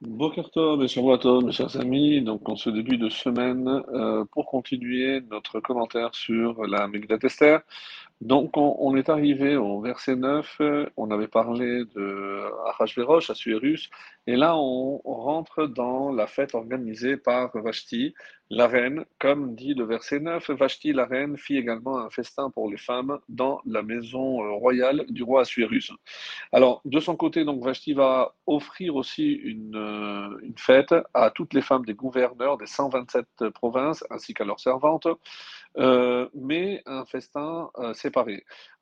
Boker Tov et Shavua Tov, mes chers amis. Donc, en ce début de semaine, euh, pour continuer notre commentaire sur la Megillat. Donc, on, est arrivé au verset 9. euh, On avait parlé de Ahashverosh, Assuérus. Et là, on, rentre dans la fête organisée par Vashti, la reine. Comme dit le verset 9, Vashti, la reine, fit également un festin pour les femmes dans la maison euh, royale du roi Assuérus. Alors, de son côté, donc, Vashti va offrir aussi une, euh, une fête à toutes les femmes des gouverneurs des 127 provinces ainsi qu'à leurs servantes, euh, mais un festin euh,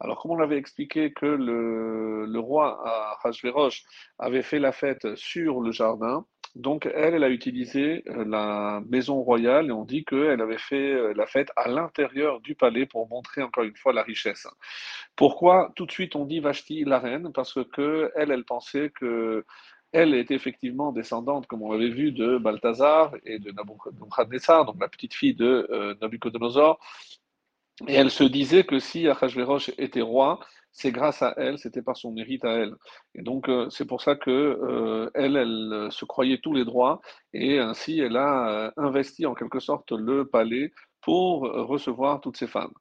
Alors, comme on l'avait expliqué que le, roi Ahasverosh avait fait la fête sur le jardin, donc elle, a utilisé euh, la maison royale et on dit qu'elle avait fait euh, la fête à l'intérieur du palais pour montrer encore une fois la richesse. Pourquoi tout de suite on dit Vashti la reine? Parce que elle, pensait que elle était effectivement descendante, comme on l'avait vu, de Balthazar et de Nabuchodonosor, donc la petite fille de euh, Nabucodonosor. Et elle se disait que si Achashverosh était roi, c'est grâce à elle, c'était par son mérite à elle. Et donc euh, c'est pour ça que euh, elle, elle euh, se croyait tous les droits et ainsi elle a euh, investi en quelque sorte le palais pour euh, recevoir toutes ces femmes.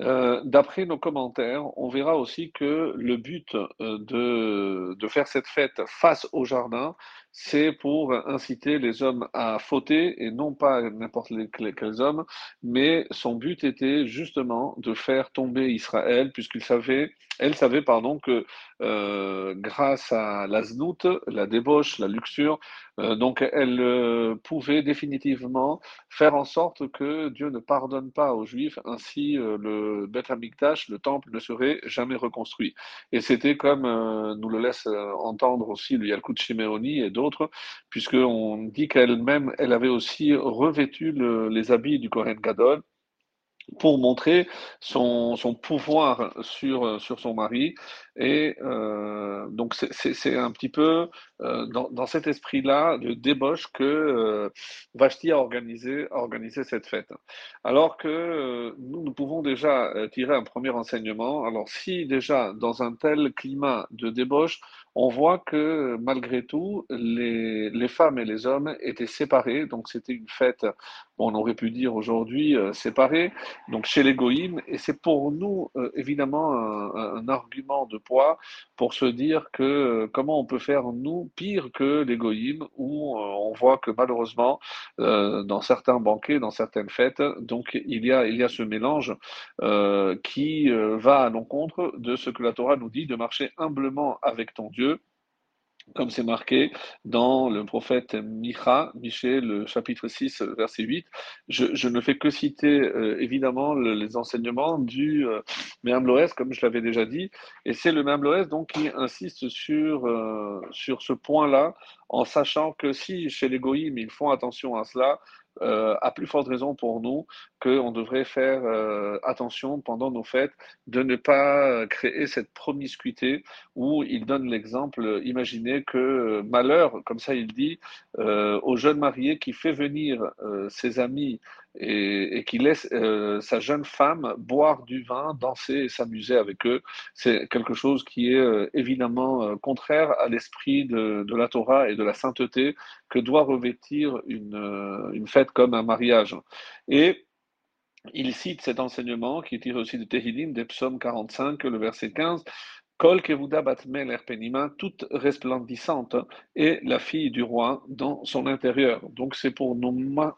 Euh, d'après nos commentaires, on verra aussi que le but euh, de, de faire cette fête face au jardin, c'est pour inciter les hommes à fauter et non pas n'importe quels hommes, mais son but était justement de faire tomber Israël, puisqu'il savait, elle savait, pardon, que euh, grâce à la znout, la débauche, la luxure, euh, donc elle euh, pouvait définitivement faire en sorte que Dieu ne pardonne pas aux Juifs, ainsi le Beth Amikdash, le temple, ne serait jamais reconstruit. Et c'était comme nous le laisse entendre aussi le Yalkut Shimeoni et d'autres, puisqu'on dit qu'elle-même, elle avait aussi revêtu le- les habits du Kohen Gadol pour montrer son, son pouvoir sur, euh, sur son mari. Et euh, donc, c'est un petit peu euh, dans, dans cet esprit-là de débauche que euh, Vashti a organisé, a organisé cette fête. Alors que nous, nous pouvons déjà tirer un premier enseignement. Alors, si déjà, dans un tel climat de débauche, on voit que malgré tout, les, femmes et les hommes étaient séparés. Donc, c'était une fête, on aurait pu dire aujourd'hui euh, séparée, donc chez les et c'est pour nous euh, évidemment un, argument de poids pour se dire que euh, comment on peut faire nous pire que les où on voit que malheureusement dans certains banquets, dans certaines fêtes, donc il y a il y a ce mélange qui va à l'encontre de ce que la Torah nous dit de marcher humblement avec ton Dieu comme c'est marqué dans le prophète Micha, Michée, le chapitre 6, verset 8. Je, ne fais que citer euh, évidemment le- les enseignements du euh, Loès, comme je l'avais déjà dit, et c'est le Loès donc qui insiste sur, euh, sur ce point-là, en sachant que si chez les ils font attention à cela, euh, à plus forte raison pour nous qu'on devrait faire euh, attention pendant nos fêtes de ne pas euh, créer cette promiscuité où il donne l'exemple, imaginez que malheur, comme ça il dit, au jeune marié qui fait venir ses amis et, qui laisse euh, sa jeune femme boire du vin, danser et s'amuser avec eux, c'est quelque chose qui est euh, évidemment euh, contraire à l'esprit de, la Torah et de la sainteté que doit revêtir une, fête comme un mariage. Et il cite cet enseignement qui tiré aussi de Tehillim, des psaumes 45, le verset 15. Kol kevuda bat melech penima, toute resplendissante, est la fille du roi dans son intérieur. Donc c'est pour nous,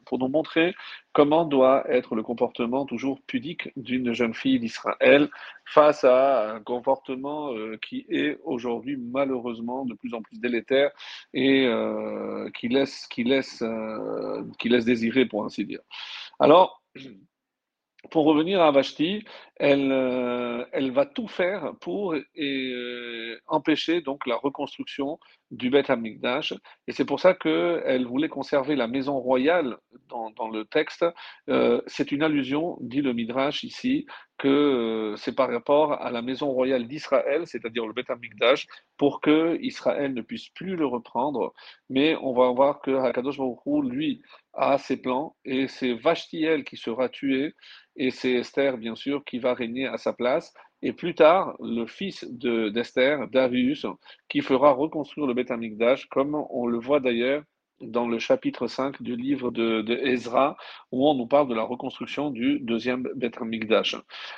pour nous montrer comment doit être le comportement toujours pudique d'une jeune fille d'Israël face à un comportement euh, qui est aujourd'hui malheureusement de plus en plus délétère et euh, qui laisse, qui laisse, euh, qui laisse désirer, pour ainsi dire. Alors, pour revenir à Vashti, elle, euh, va tout faire pour euh, empêcher donc la reconstruction du Beth Amikdash. Et c'est pour ça qu'elle voulait conserver la maison royale dans, le texte. Euh, c'est une allusion, dit le Midrash ici, que euh, c'est par rapport à la maison royale d'Israël, c'est-à-dire le Beth Amikdash, pour que Israël ne puisse plus le reprendre. Mais on va voir que Hakadosh Baruch lui, a ses plans et c'est Vashti elle qui sera tuée et c'est Esther, bien sûr, qui va régner à sa place. Et plus tard, le fils d'Esther, Darius, qui fera reconstruire le Beth Amikdash, comme on le voit d'ailleurs dans le chapitre 5 du livre de, Ezra, où on nous parle de la reconstruction du deuxième Beth Mikdash.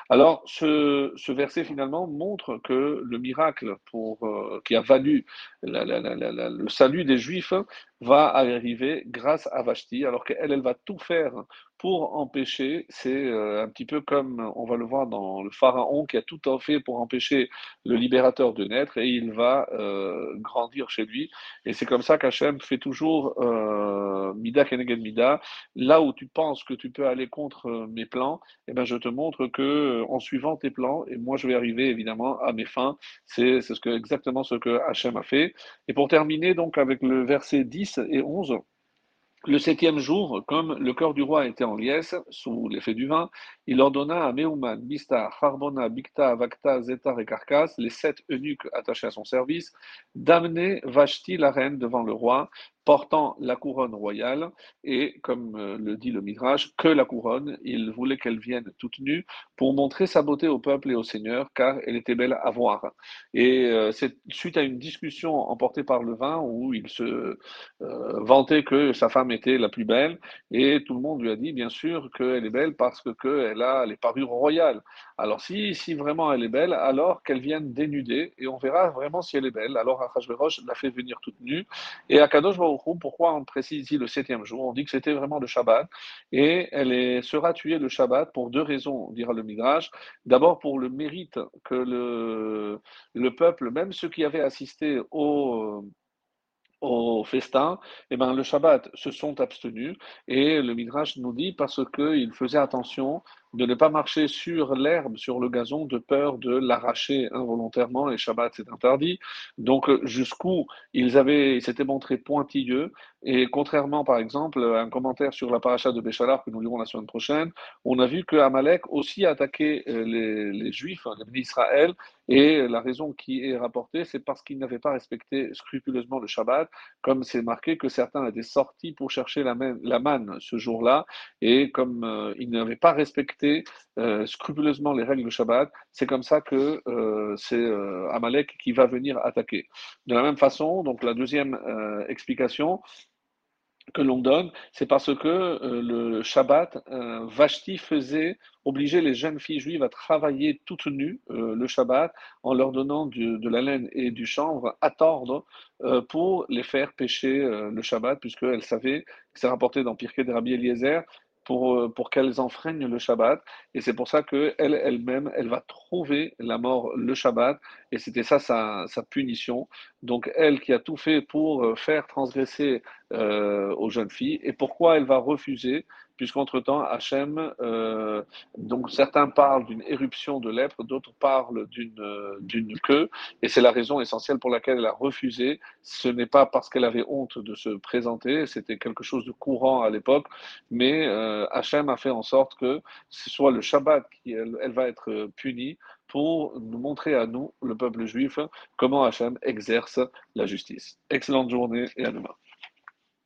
Alors, ce, verset finalement montre que le miracle euh, qui a valu le salut des Juifs va arriver grâce à Vashti, alors qu'elle, elle va tout faire pour empêcher, c'est euh, un petit peu comme on va le voir dans le Pharaon qui a tout fait pour empêcher le libérateur de naître et il va euh, grandir chez lui. Et c'est comme ça qu'Hachem fait toujours euh, Mida Keneged Mida. Là où tu penses que tu peux aller contre euh, mes plans, eh ben, je te montre que euh, en suivant tes plans, et moi je vais arriver évidemment à mes fins, c'est ce que, exactement ce que Hachem a fait. Et pour terminer donc avec le verset 10 et 11, le septième jour, comme le cœur du roi était en liesse, sous l'effet du vin, il ordonna à Meuman, Bista, Harbona, Bikta, Vakta, Zetar et Karkas, les sept eunuques attachés à son service, d'amener Vashti, la reine, devant le roi, portant la couronne royale, et comme euh, le dit le Midrash, que la couronne, il voulait qu'elle vienne toute nue pour montrer sa beauté au peuple et au Seigneur, car elle était belle à voir. Et euh, c'est suite à une discussion emportée par le vin où il se euh, vantait que sa femme était la plus belle, et tout le monde lui a dit bien sûr qu'elle est belle parce que qu'elle a les parures royales. Alors si, si vraiment elle est belle, alors qu'elle vienne dénuder, et on verra vraiment si elle est belle. Alors Achashverosh l'a fait venir toute nue, et Akadosh pourquoi on précise ici le septième jour? On dit que c'était vraiment le Shabbat, et elle sera tuée le Shabbat pour deux raisons, dira le Midrash. D'abord pour le mérite que le, le peuple, même ceux qui avaient assisté au au festin, eh ben, le Shabbat se sont abstenus et le Midrash nous dit parce qu'ils faisaient attention de ne pas marcher sur l'herbe, sur le gazon, de peur de l'arracher involontairement, et Shabbat c'est interdit. Donc jusqu'où ils avaient, ils s'étaient montrés pointilleux, et contrairement par exemple à un commentaire sur la paracha de Béchalar que nous lirons la semaine prochaine, on a vu que Amalek aussi a attaqué euh, les, les Juifs, les Israël, et la raison qui est rapportée, c'est parce qu'ils n'avaient pas respecté scrupuleusement le Shabbat, comme c'est marqué que certains étaient sortis pour chercher la, manne ce jour-là, et comme euh, ils n'avaient pas respecté euh, scrupuleusement les règles du Shabbat, c'est comme ça que euh, c'est euh, Amalek qui va venir attaquer. De la même façon, donc la deuxième explication, que l'on donne, c'est parce que le Shabbat, Vashti faisait obliger les jeunes filles juives à travailler toutes nues le Shabbat en leur donnant de la laine et du chanvre à tordre pour les faire pêcher le Shabbat, puisqu'elles savaient, c'est rapporté dans Pirkei de Rabbi Eliezer, pour, euh, pour qu'elles enfreignent le Shabbat. Et c'est pour ça qu'elle elle-même, elle va trouver la mort le Shabbat. Et c'était ça sa, sa, punition. Donc elle qui a tout fait pour euh, faire transgresser euh, aux jeunes filles. Et pourquoi elle va refuser? Puisqu'entre-temps, Hachem, euh, donc certains parlent d'une éruption de lèpre, d'autres parlent d'une euh, d'une queue, et c'est la raison essentielle pour laquelle elle a refusé. Ce n'est pas parce qu'elle avait honte de se présenter, c'était quelque chose de courant à l'époque, mais euh, Hachem a fait en sorte que ce soit le Shabbat qui elle, elle va être euh, punie pour nous montrer à nous, le peuple juif, comment Hachem exerce la justice. Excellente journée et à demain.